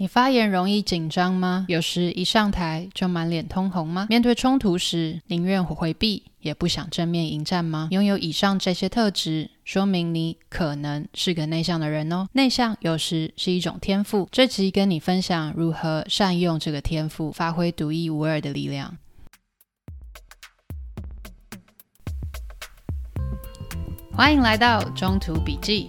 你发言容易紧张吗？有时一上台就满脸通红吗？面对冲突时宁愿回避也不想正面迎战吗？拥有以上这些特质，说明你可能是个内向的人哦。内向有时是一种天赋，这集跟你分享如何善用这个天赋，发挥独一无二的力量。欢迎来到中途笔记。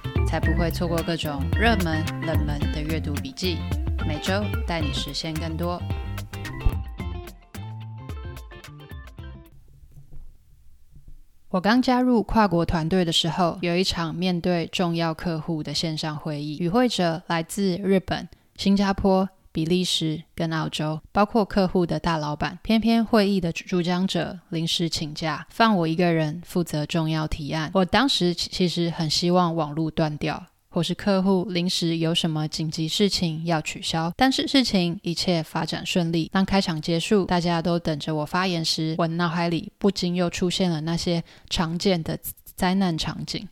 才不会错过各种热门、冷门的阅读笔记，每周带你实现更多。我刚加入跨国团队的时候，有一场面对重要客户的线上会议，与会者来自日本、新加坡、比利时跟澳洲，包括客户的大老板。偏偏会议的主讲者临时请假，放我一个人负责重要提案。我当时其实很希望网络断掉，或是客户临时有什么紧急事情要取消。但是事情一切发展顺利。当开场结束，大家都等着我发言时，我脑海里不禁又出现了那些常见的灾难场景，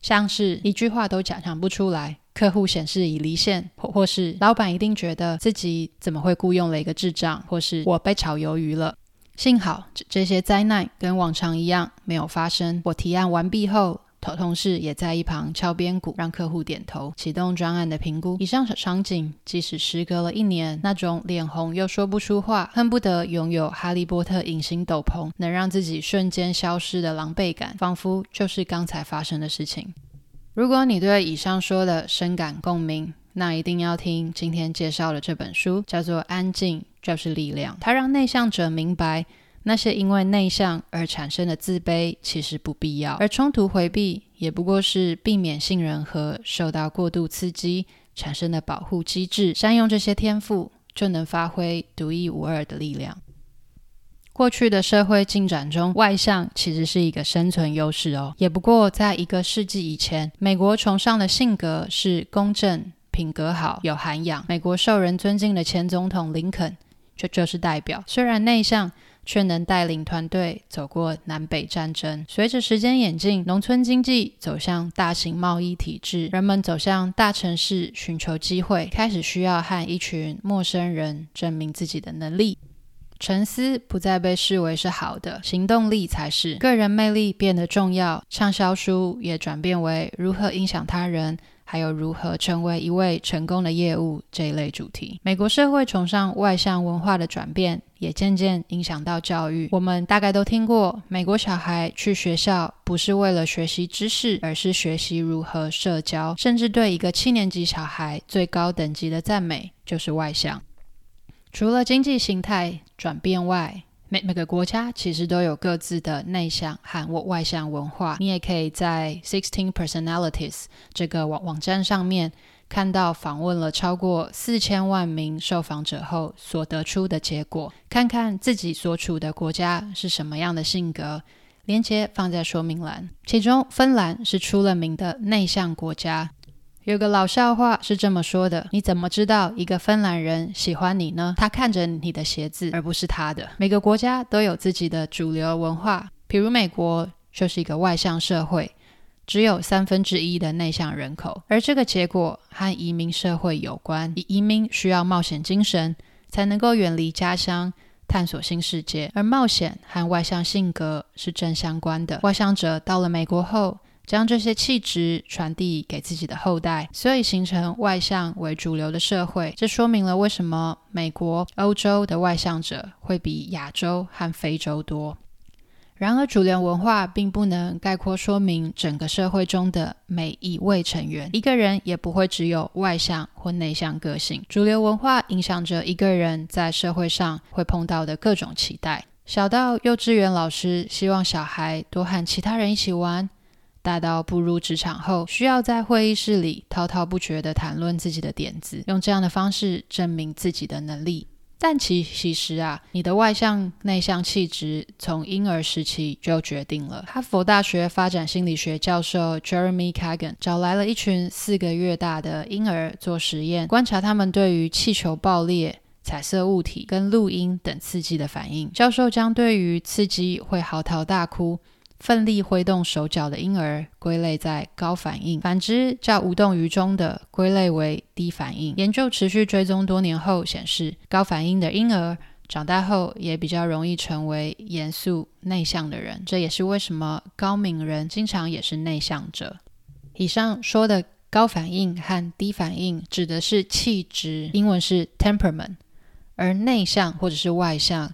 像是一句话都讲讲不出来。客户显示已离线，或或是老板一定觉得自己怎么会雇佣了一个智障，或是我被炒鱿鱼了。幸好这这些灾难跟往常一样没有发生。我提案完毕后，同同事也在一旁敲边鼓，让客户点头，启动专案的评估。以上场景，即使时隔了一年，那种脸红又说不出话，恨不得拥有哈利波特隐形斗篷，能让自己瞬间消失的狼狈感，仿佛就是刚才发生的事情。如果你对以上说的深感共鸣，那一定要听今天介绍的这本书，叫做《安静就是力量》。它让内向者明白，那些因为内向而产生的自卑其实不必要，而冲突回避也不过是避免杏仁核受到过度刺激产生的保护机制。善用这些天赋，就能发挥独一无二的力量。过去的社会进展中，外向其实是一个生存优势哦。也不过，在一个世纪以前，美国崇尚的性格是公正、品格好、有涵养。美国受人尊敬的前总统林肯就就是代表。虽然内向，却能带领团队走过南北战争。随着时间演进，农村经济走向大型贸易体制，人们走向大城市寻求机会，开始需要和一群陌生人证明自己的能力。沉思不再被视为是好的，行动力才是。个人魅力变得重要，畅销书也转变为如何影响他人，还有如何成为一位成功的业务这一类主题。美国社会崇尚外向文化的转变，也渐渐影响到教育。我们大概都听过，美国小孩去学校不是为了学习知识，而是学习如何社交。甚至对一个七年级小孩最高等级的赞美就是外向。除了经济形态转变外，每每个国家其实都有各自的内向和外向文化。你也可以在 Sixteen Personalities 这个网网站上面看到访问了超过四千万名受访者后所得出的结果，看看自己所处的国家是什么样的性格。连接放在说明栏。其中，芬兰是出了名的内向国家。有个老笑话是这么说的：你怎么知道一个芬兰人喜欢你呢？他看着你的鞋子，而不是他的。每个国家都有自己的主流文化，比如美国就是一个外向社会，只有三分之一的内向人口，而这个结果和移民社会有关。移民需要冒险精神，才能够远离家乡，探索新世界，而冒险和外向性格是正相关的。外向者到了美国后，将这些气质传递给自己的后代，所以形成外向为主流的社会。这说明了为什么美国、欧洲的外向者会比亚洲和非洲多。然而，主流文化并不能概括说明整个社会中的每一位成员。一个人也不会只有外向或内向个性。主流文化影响着一个人在社会上会碰到的各种期待。小到幼稚园老师希望小孩多和其他人一起玩。大到步入职场后，需要在会议室里滔滔不绝地谈论自己的点子，用这样的方式证明自己的能力；但其其实啊，你的外向内向气质从婴儿时期就决定了。哈佛大学发展心理学教授 Jeremy Kagan 找来了一群四个月大的婴儿做实验，观察他们对于气球爆裂、彩色物体跟录音等刺激的反应。教授将对于刺激会嚎啕大哭。奋力挥动手脚的婴儿归类在高反应，反之较无动于衷的归类为低反应。研究持续追踪多年后显示，高反应的婴儿长大后也比较容易成为严肃内向的人。这也是为什么高敏人经常也是内向者。以上说的高反应和低反应指的是气质，英文是 temperament，而内向或者是外向。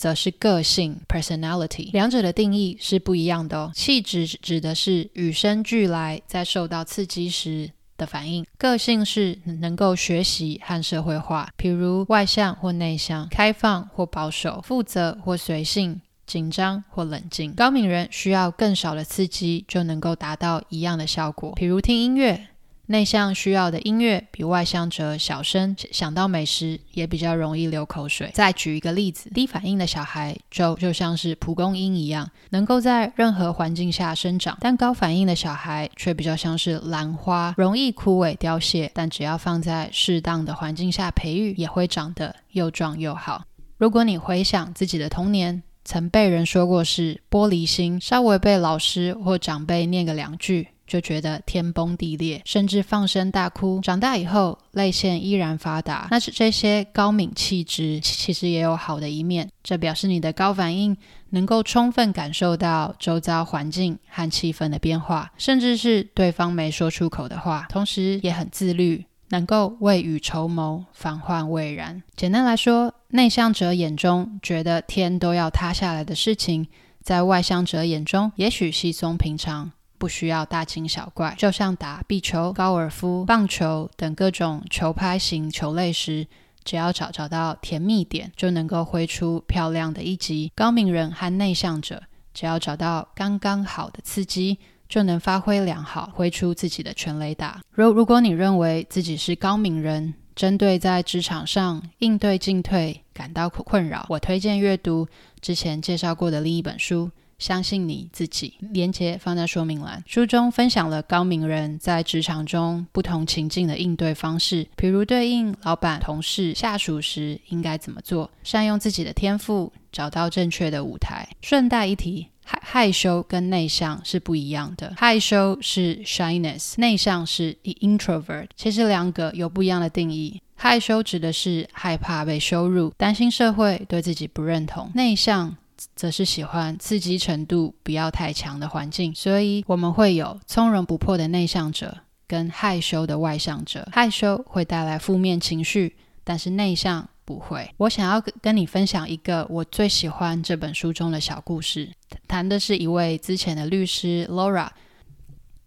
则是个性 （personality），两者的定义是不一样的哦。气质指的是与生俱来，在受到刺激时的反应；个性是能够学习和社会化，譬如外向或内向、开放或保守、负责或随性、紧张或冷静。高敏人需要更少的刺激就能够达到一样的效果，譬如听音乐。内向需要的音乐比外向者小声，想到美食也比较容易流口水。再举一个例子，低反应的小孩就就像是蒲公英一样，能够在任何环境下生长；但高反应的小孩却比较像是兰花，容易枯萎凋谢，但只要放在适当的环境下培育，也会长得又壮又好。如果你回想自己的童年，曾被人说过是玻璃心，稍微被老师或长辈念个两句，就觉得天崩地裂，甚至放声大哭。长大以后，泪腺依然发达。那是这些高敏气质其实也有好的一面，这表示你的高反应能够充分感受到周遭环境和气氛的变化，甚至是对方没说出口的话。同时也很自律，能够未雨绸缪，防患未然。简单来说，内向者眼中觉得天都要塌下来的事情，在外向者眼中也许稀松平常。不需要大惊小怪，就像打壁球、高尔夫、棒球等各种球拍型球类时，只要找找到甜蜜点，就能够挥出漂亮的一击。高敏人和内向者只要找到刚刚好的刺激，就能发挥良好，挥出自己的全垒打。如如果你认为自己是高敏人，针对在职场上应对进退感到困扰，我推荐阅读之前介绍过的另一本书。相信你自己，连接放在说明栏。书中分享了高明人在职场中不同情境的应对方式，比如对应老板、同事、下属时应该怎么做，善用自己的天赋，找到正确的舞台。顺带一提，害害羞跟内向是不一样的，害羞是 shyness，内向是 introvert。其实两个有不一样的定义。害羞指的是害怕被羞辱，担心社会对自己不认同；内向。则是喜欢刺激程度不要太强的环境，所以我们会有从容不迫的内向者跟害羞的外向者。害羞会带来负面情绪，但是内向不会。我想要跟你分享一个我最喜欢这本书中的小故事，谈的是一位之前的律师 Laura，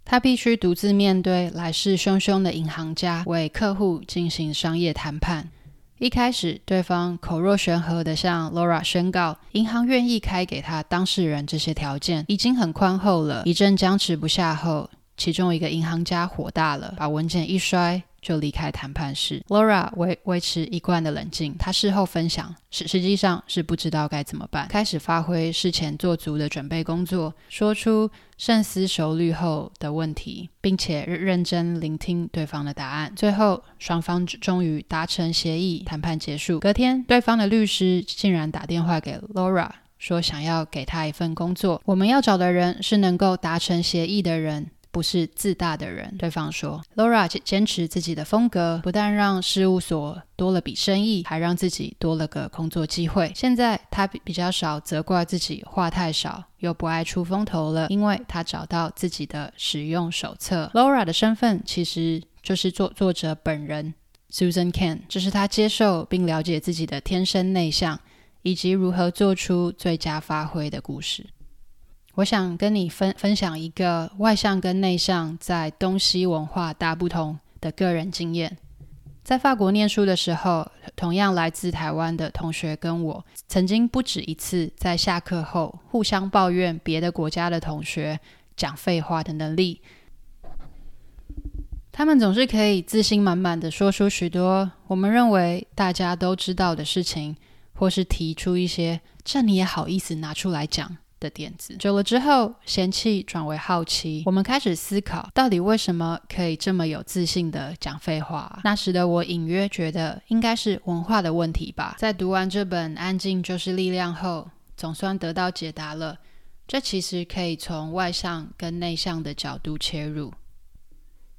她必须独自面对来势汹汹的银行家，为客户进行商业谈判。一开始，对方口若悬河地向 Laura 宣告，银行愿意开给他当事人这些条件，已经很宽厚了。一阵僵持不下后，其中一个银行家火大了，把文件一摔。就离开谈判室。Laura 维维持一贯的冷静，她事后分享，实实际上是不知道该怎么办，开始发挥事前做足的准备工作，说出深思熟虑后的问题，并且认真聆听对方的答案。最后，双方终于达成协议，谈判结束。隔天，对方的律师竟然打电话给 Laura，说想要给他一份工作。我们要找的人是能够达成协议的人。不是自大的人，对方说。Laura 坚持自己的风格，不但让事务所多了笔生意，还让自己多了个工作机会。现在他比较少责怪自己话太少，又不爱出风头了，因为他找到自己的使用手册。Laura 的身份其实就是作作者本人 Susan Cain，这是他接受并了解自己的天生内向，以及如何做出最佳发挥的故事。我想跟你分分享一个外向跟内向在东西文化大不同的个人经验。在法国念书的时候，同样来自台湾的同学跟我，曾经不止一次在下课后互相抱怨别的国家的同学讲废话的能力。他们总是可以自信满满的说出许多我们认为大家都知道的事情，或是提出一些这你也好意思拿出来讲的点子。久了之后，嫌弃转为好奇，我们开始思考，到底为什么可以这么有自信的讲废话？那时的我隐约觉得，应该是文化的问题吧。在读完这本《安静就是力量》后，总算得到解答了。这其实可以从外向跟内向的角度切入。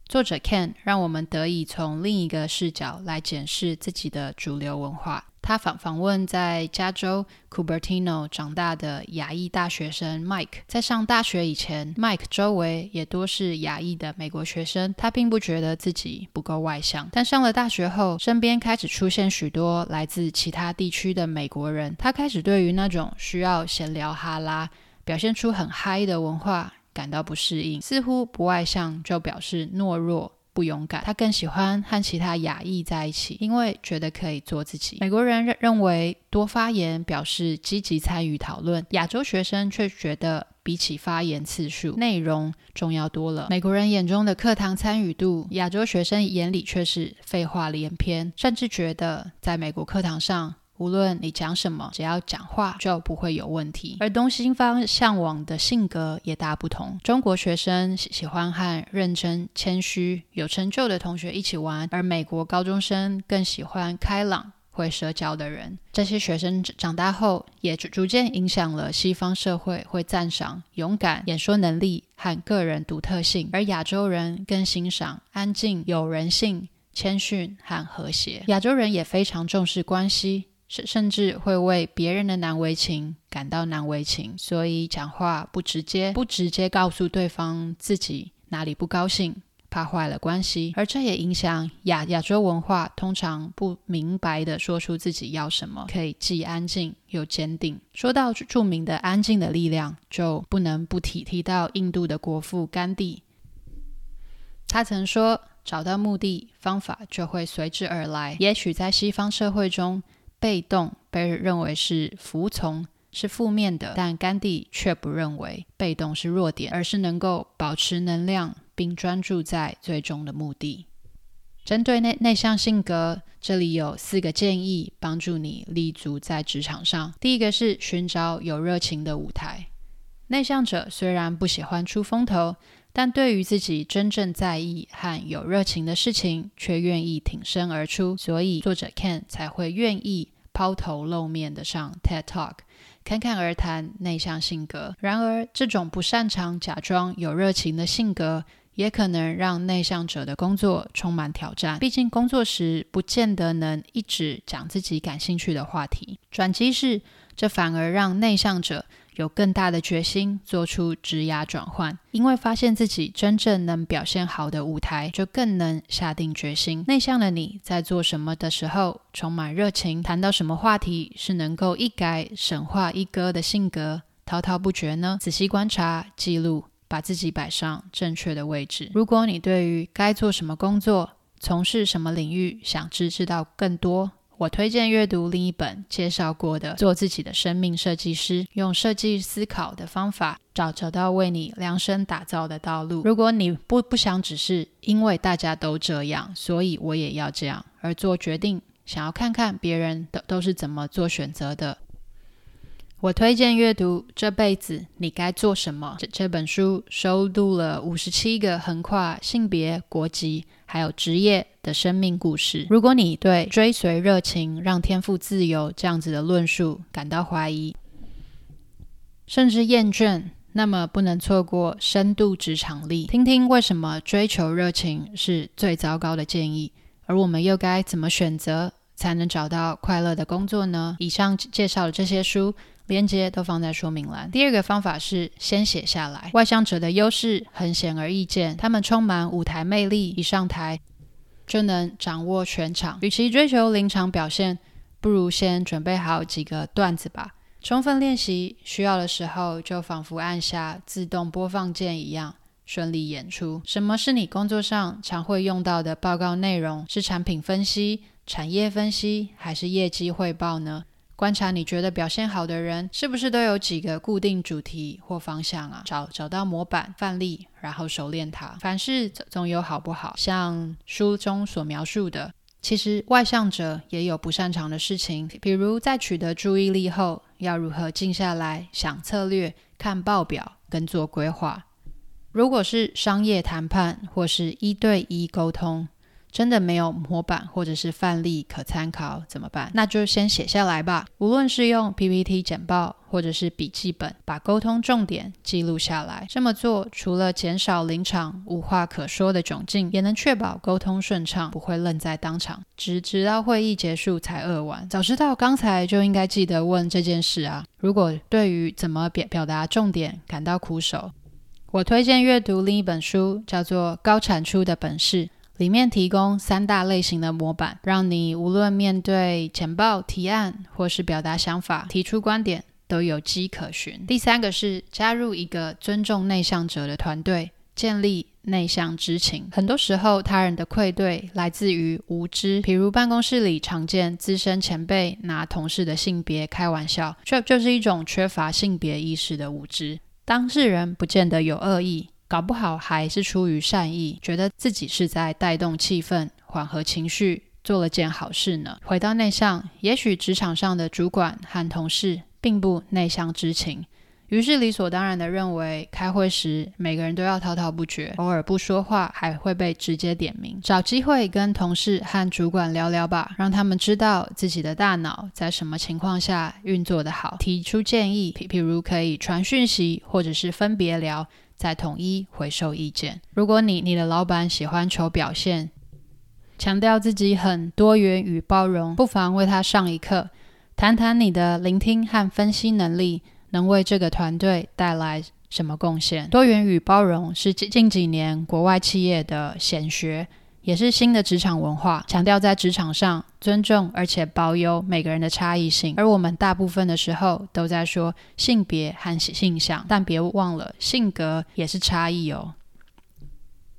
作者 Ken 让我们得以从另一个视角来检视自己的主流文化。他访访问在加州 Cupertino 长大的亚裔大学生 Mike。在上大学以前，Mike 周围也多是亚裔的美国学生。他并不觉得自己不够外向，但上了大学后，身边开始出现许多来自其他地区的美国人。他开始对于那种需要闲聊哈拉、表现出很嗨的文化感到不适应，似乎不外向就表示懦弱、不勇敢。他更喜欢和其他亚裔在一起，因为觉得可以做自己。美国人认认为多发言表示积极参与讨论，亚洲学生却觉得比起发言次数，内容重要多了。美国人眼中的课堂参与度，亚洲学生眼里却是废话连篇，甚至觉得在美国课堂上。无论你讲什么，只要讲话就不会有问题。而东西方向往的性格也大不同。中国学生喜喜欢和认真、谦虚、有成就的同学一起玩，而美国高中生更喜欢开朗、会社交的人。这些学生长大后，也逐逐渐影响了西方社会会赞赏勇敢、演说能力和个人独特性，而亚洲人更欣赏安静、有人性、谦逊和和谐。亚洲人也非常重视关系。甚甚至会为别人的难为情感到难为情，所以讲话不直接，不直接告诉对方自己哪里不高兴，怕坏了关系。而这也影响亚亚洲文化，通常不明白的说出自己要什么，可以既安静又坚定。说到著名的安静的力量，就不能不提提到印度的国父甘地。他曾说：“找到目的，方法就会随之而来。”也许在西方社会中，被动被认为是服从，是负面的，但甘地却不认为被动是弱点，而是能够保持能量并专注在最终的目的。针对内内向性格，这里有四个建议，帮助你立足在职场上。第一个是寻找有热情的舞台。内向者虽然不喜欢出风头，但对于自己真正在意和有热情的事情，却愿意挺身而出。所以作者 Ken 才会愿意。抛头露面的上 TED Talk，侃侃而谈内向性格。然而，这种不擅长假装有热情的性格，也可能让内向者的工作充满挑战。毕竟，工作时不见得能一直讲自己感兴趣的话题。转机是，这反而让内向者。有更大的决心做出职涯转换，因为发现自己真正能表现好的舞台，就更能下定决心。内向的你在做什么的时候充满热情，谈到什么话题是能够一改神话一哥的性格，滔滔不绝呢？仔细观察、记录，把自己摆上正确的位置。如果你对于该做什么工作、从事什么领域想知知道更多，我推荐阅读另一本介绍过的《做自己的生命设计师》，用设计思考的方法找找到为你量身打造的道路。如果你不不想只是因为大家都这样，所以我也要这样而做决定，想要看看别人的都是怎么做选择的。我推荐阅读《这辈子你该做什么》这这本书，收录了五十七个横跨性别、国籍还有职业的生命故事。如果你对追随热情、让天赋自由这样子的论述感到怀疑，甚至厌倦，那么不能错过深度职场力，听听为什么追求热情是最糟糕的建议，而我们又该怎么选择才能找到快乐的工作呢？以上介绍的这些书。连接都放在说明栏。第二个方法是先写下来。外向者的优势很显而易见，他们充满舞台魅力，一上台就能掌握全场。与其追求临场表现，不如先准备好几个段子吧。充分练习，需要的时候就仿佛按下自动播放键一样，顺利演出。什么是你工作上常会用到的报告内容？是产品分析、产业分析，还是业绩汇报呢？观察你觉得表现好的人，是不是都有几个固定主题或方向啊？找找到模板范例，然后熟练它。凡事总有好不好，像书中所描述的，其实外向者也有不擅长的事情，比如在取得注意力后，要如何静下来想策略、看报表跟做规划。如果是商业谈判或是一对一沟通，真的没有模板或者是范例可参考怎么办？那就先写下来吧。无论是用 PPT 简报或者是笔记本，把沟通重点记录下来。这么做除了减少临场无话可说的窘境，也能确保沟通顺畅，不会愣在当场，直直到会议结束才扼腕。早知道刚才就应该记得问这件事啊！如果对于怎么表表达重点感到苦手，我推荐阅读另一本书，叫做《高产出的本事》。里面提供三大类型的模板，让你无论面对简报提案或是表达想法、提出观点，都有迹可循。第三个是加入一个尊重内向者的团队，建立内向之情。很多时候，他人的愧对来自于无知，比如办公室里常见资深前辈拿同事的性别开玩笑，这就是一种缺乏性别意识的无知。当事人不见得有恶意。搞不好还是出于善意，觉得自己是在带动气氛、缓和情绪，做了件好事呢。回到内向，也许职场上的主管和同事并不内向知情，于是理所当然地认为，开会时每个人都要滔滔不绝，偶尔不说话还会被直接点名。找机会跟同事和主管聊聊吧，让他们知道自己的大脑在什么情况下运作得好，提出建议，譬如可以传讯息，或者是分别聊。再统一回收意见。如果你你的老板喜欢求表现，强调自己很多元与包容，不妨为他上一课，谈谈你的聆听和分析能力能为这个团队带来什么贡献。多元与包容是近近几年国外企业的显学。也是新的职场文化，强调在职场上尊重而且保有每个人的差异性。而我们大部分的时候都在说性别和性向，但别忘了性格也是差异哦。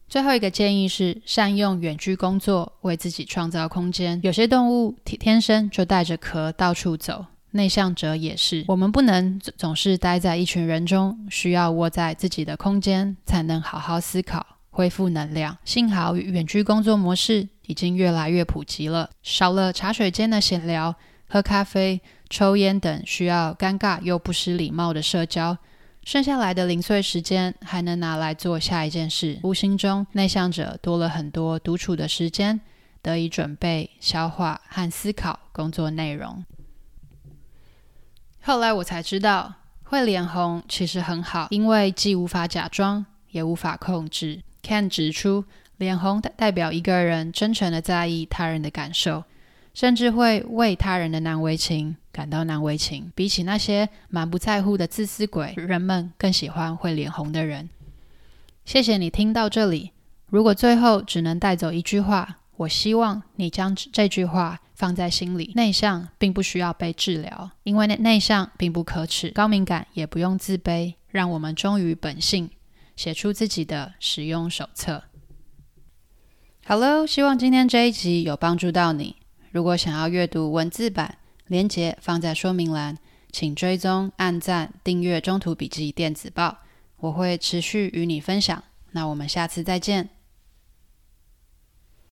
最后一个建议是善用远距工作，为自己创造空间。有些动物天生就带着壳到处走，内向者也是。我们不能总是待在一群人中，需要窝在自己的空间，才能好好思考。恢复能量。幸好远距工作模式已经越来越普及了，少了茶水间的闲聊、喝咖啡、抽烟等需要尴尬又不失礼貌的社交，剩下来的零碎时间还能拿来做下一件事。无形中，内向者多了很多独处的时间，得以准备、消化和思考工作内容。后来我才知道，会脸红其实很好，因为既无法假装，也无法控制。Ken 指出，脸红代表一个人真诚地在意他人的感受，甚至会为他人的难为情感到难为情。比起那些满不在乎的自私鬼，人们更喜欢会脸红的人。谢谢你听到这里。如果最后只能带走一句话，我希望你将这句话放在心里：内向并不需要被治疗，因为内向并不可耻，高敏感也不用自卑。让我们忠于本性。写出自己的使用手册。好喽，希望今天这一集有帮助到你。如果想要阅读文字版，连接放在说明栏，请追踪、按赞、订阅《中途笔记电子报》，我会持续与你分享。那我们下次再见。